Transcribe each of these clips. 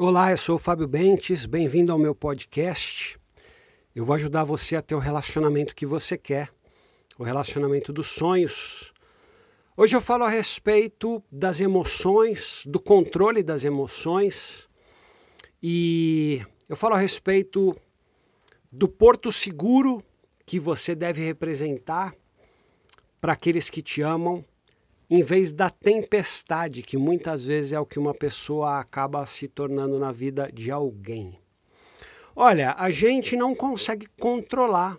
Olá, eu sou o Fábio Bentes, bem-vindo ao meu podcast. Eu vou ajudar você a ter o relacionamento que você quer, o relacionamento dos sonhos. Hoje eu falo a respeito das emoções, do controle das emoções e eu falo a respeito do porto seguro que você deve representar para aqueles que te amam em vez da tempestade, que muitas vezes é o que uma pessoa acaba se tornando na vida de alguém. Olha, a gente não consegue controlar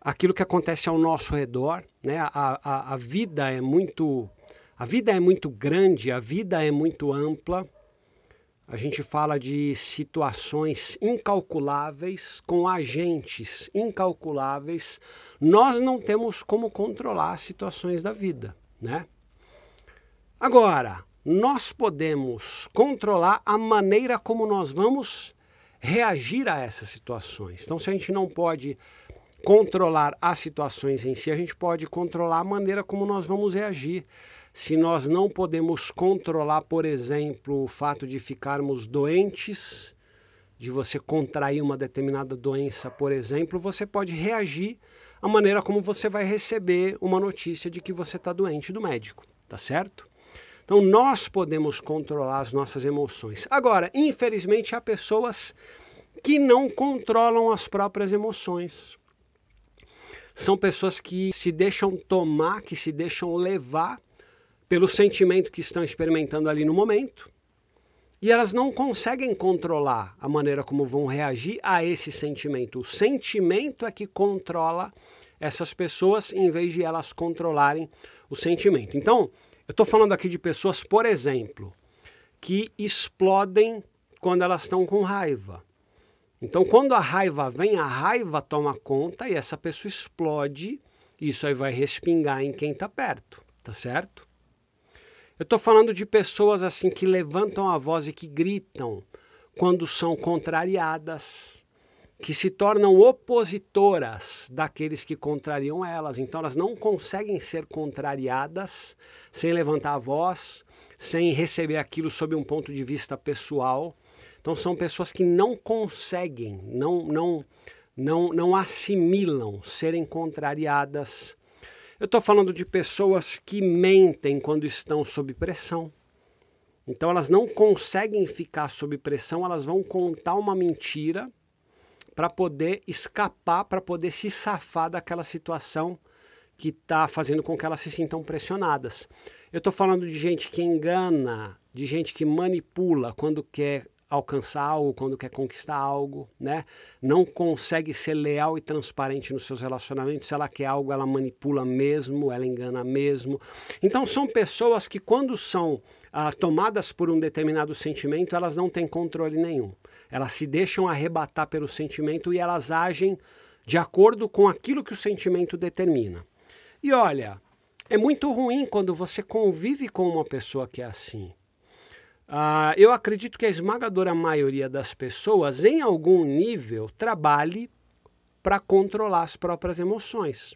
aquilo que acontece ao nosso redor, né? A, a, a vida é muito a vida é muito grande, a vida é muito ampla. A gente fala de situações incalculáveis com agentes incalculáveis. Nós não temos como controlar as situações da vida né? Agora, nós podemos controlar a maneira como nós vamos reagir a essas situações. Então, se a gente não pode controlar as situações em si, a gente pode controlar a maneira como nós vamos reagir. Se nós não podemos controlar, por exemplo, o fato de ficarmos doentes, de você contrair uma determinada doença, por exemplo, você pode reagir a maneira como você vai receber uma notícia de que você está doente do médico, tá certo? Então nós podemos controlar as nossas emoções. Agora, infelizmente, há pessoas que não controlam as próprias emoções. São pessoas que se deixam tomar, que se deixam levar pelo sentimento que estão experimentando ali no momento. E elas não conseguem controlar a maneira como vão reagir a esse sentimento. O sentimento é que controla essas pessoas em vez de elas controlarem o sentimento. Então, eu estou falando aqui de pessoas, por exemplo, que explodem quando elas estão com raiva. Então, quando a raiva vem, a raiva toma conta e essa pessoa explode. Isso aí vai respingar em quem está perto, tá certo? Eu estou falando de pessoas assim que levantam a voz e que gritam quando são contrariadas, que se tornam opositoras daqueles que contrariam elas. Então elas não conseguem ser contrariadas sem levantar a voz, sem receber aquilo sob um ponto de vista pessoal. Então são pessoas que não conseguem, não não não não assimilam serem contrariadas eu estou falando de pessoas que mentem quando estão sob pressão. Então elas não conseguem ficar sob pressão, elas vão contar uma mentira para poder escapar, para poder se safar daquela situação que está fazendo com que elas se sintam pressionadas. Eu estou falando de gente que engana, de gente que manipula quando quer alcançar algo, quando quer conquistar algo, né? Não consegue ser leal e transparente nos seus relacionamentos. Se ela quer algo, ela manipula mesmo, ela engana mesmo. Então são pessoas que quando são ah, tomadas por um determinado sentimento, elas não têm controle nenhum. Elas se deixam arrebatar pelo sentimento e elas agem de acordo com aquilo que o sentimento determina. E olha, é muito ruim quando você convive com uma pessoa que é assim. Uh, eu acredito que a esmagadora maioria das pessoas, em algum nível, trabalhe para controlar as próprias emoções,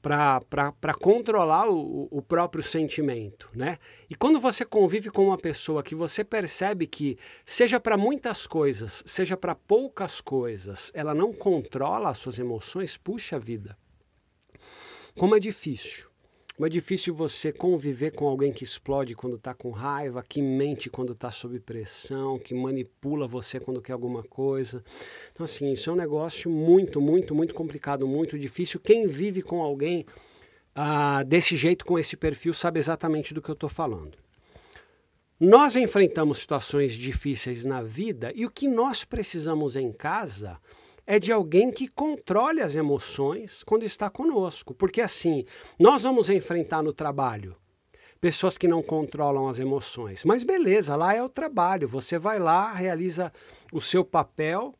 para controlar o, o, próprio sentimento. Né? E quando você convive com uma pessoa que você percebe que, seja para muitas coisas, seja para poucas coisas, ela não controla as suas emoções, puxa vida. Como é difícil. Como é difícil você conviver com alguém que explode quando está com raiva, que mente quando está sob pressão, que manipula você quando quer alguma coisa. Então, assim, isso é um negócio muito, muito, muito complicado, muito difícil. Quem vive com alguém ah, desse jeito, com esse perfil, sabe exatamente do que eu estou falando. Nós enfrentamos situações difíceis na vida e o que nós precisamos em casa é de alguém que controle as emoções quando está conosco. Porque assim, nós vamos enfrentar no trabalho pessoas que não controlam as emoções. Mas beleza, lá é o trabalho. Você vai lá, realiza o seu papel,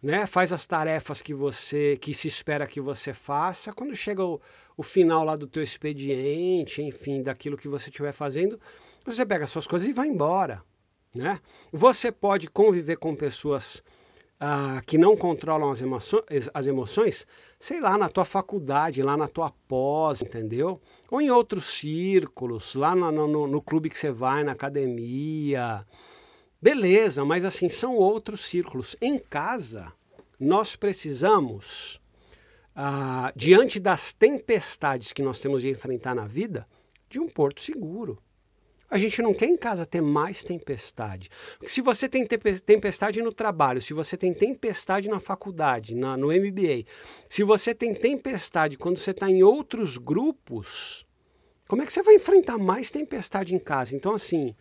né? Faz as tarefas que você que se espera que você faça. Quando chega o, o final lá do teu expediente, enfim, daquilo que você estiver fazendo, você pega as suas coisas e vai embora, né? Você pode conviver com pessoas ah, que não controlam as, emoções, as emoções, sei lá, na tua faculdade, lá na tua pós, entendeu? Ou em outros círculos, lá no, no, no clube que você vai, na academia. Beleza, mas assim, são outros círculos. Em casa, nós precisamos, ah, diante das tempestades que nós temos de enfrentar na vida, de um porto seguro. A gente não quer em casa ter mais tempestade. Se você tem tempestade no trabalho, se você tem tempestade na faculdade, na, no MBA, se você tem tempestade quando você está em outros grupos, como é que você vai enfrentar mais tempestade em casa? Então, assim,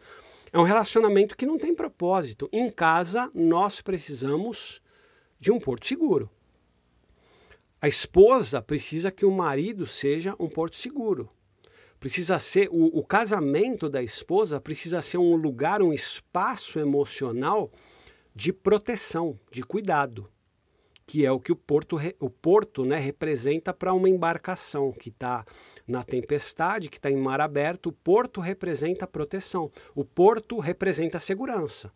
é um relacionamento que não tem propósito. Em casa, nós precisamos de um porto seguro. A esposa precisa que o marido seja um porto seguro precisa ser o, o, casamento da esposa precisa ser um lugar, um espaço emocional de proteção, de cuidado, que é o que o porto, o porto né, representa para uma embarcação que está na tempestade, que está em mar aberto. O porto representa proteção, o porto representa segurança.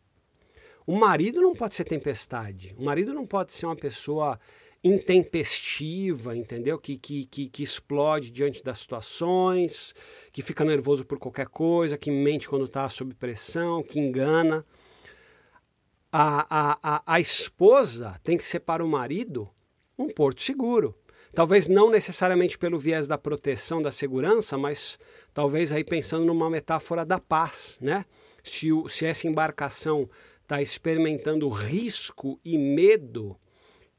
O marido não pode ser tempestade, o marido não pode ser uma pessoa intempestiva, entendeu? Que, que, que, que, explode diante das situações, que fica nervoso por qualquer coisa, que mente quando está sob pressão, que engana. A, a, a, a esposa tem que ser para o marido um porto seguro. Talvez não necessariamente pelo viés da proteção, da segurança, mas talvez aí pensando numa metáfora da paz, né? Se, o, se essa embarcação está experimentando risco e medo,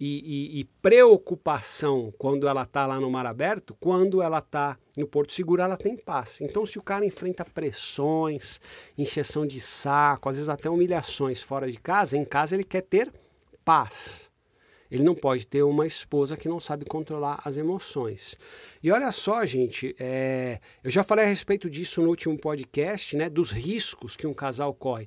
e, e, e preocupação quando ela está lá no mar aberto, quando ela está no Porto Seguro, ela tem paz. Então, se o cara enfrenta pressões, encheção de saco, às vezes até humilhações fora de casa, em casa ele quer ter paz. Ele não pode ter uma esposa que não sabe controlar as emoções. E olha só, gente, é, eu já falei a respeito disso no último podcast, né, dos riscos que um casal corre.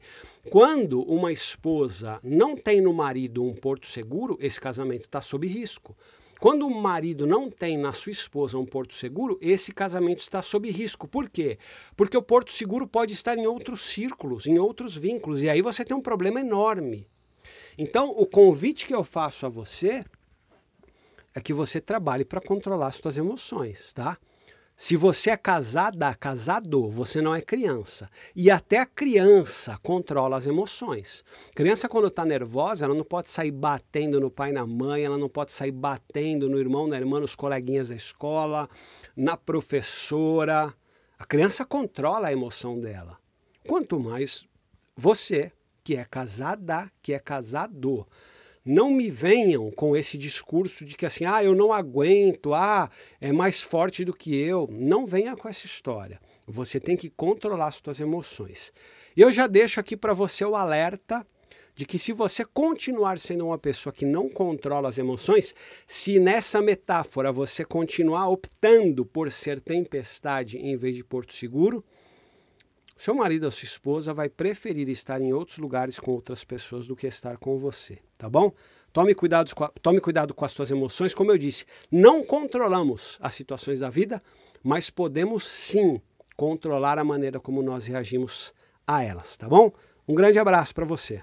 Quando uma esposa não tem no marido um porto seguro, esse casamento está sob risco. Quando o marido não tem na sua esposa um porto seguro, esse casamento está sob risco. Por quê? Porque o porto seguro pode estar em outros círculos, em outros vínculos, e aí você tem um problema enorme. Então, o convite que eu faço a você é que você trabalhe para controlar as suas emoções, tá? Se você é casada, casado, você não é criança. E até a criança controla as emoções. Criança, quando está nervosa, ela não pode sair batendo no pai e na mãe, ela não pode sair batendo no irmão, na irmã, nos coleguinhas da escola, na professora. A criança controla a emoção dela. Quanto mais você que é casada, que é casado. Não me venham com esse discurso de que assim, ah, eu não aguento, ah, é mais forte do que eu. Não venha com essa história. Você tem que controlar as suas emoções. Eu já deixo aqui para você o alerta de que se você continuar sendo uma pessoa que não controla as emoções, se nessa metáfora você continuar optando por ser tempestade em vez de porto seguro, seu marido ou sua esposa vai preferir estar em outros lugares com outras pessoas do que estar com você, tá bom? Tome cuidado, com a, tome cuidado com as suas emoções. Como eu disse, não controlamos as situações da vida, mas podemos sim controlar a maneira como nós reagimos a elas, tá bom? Um grande abraço para você.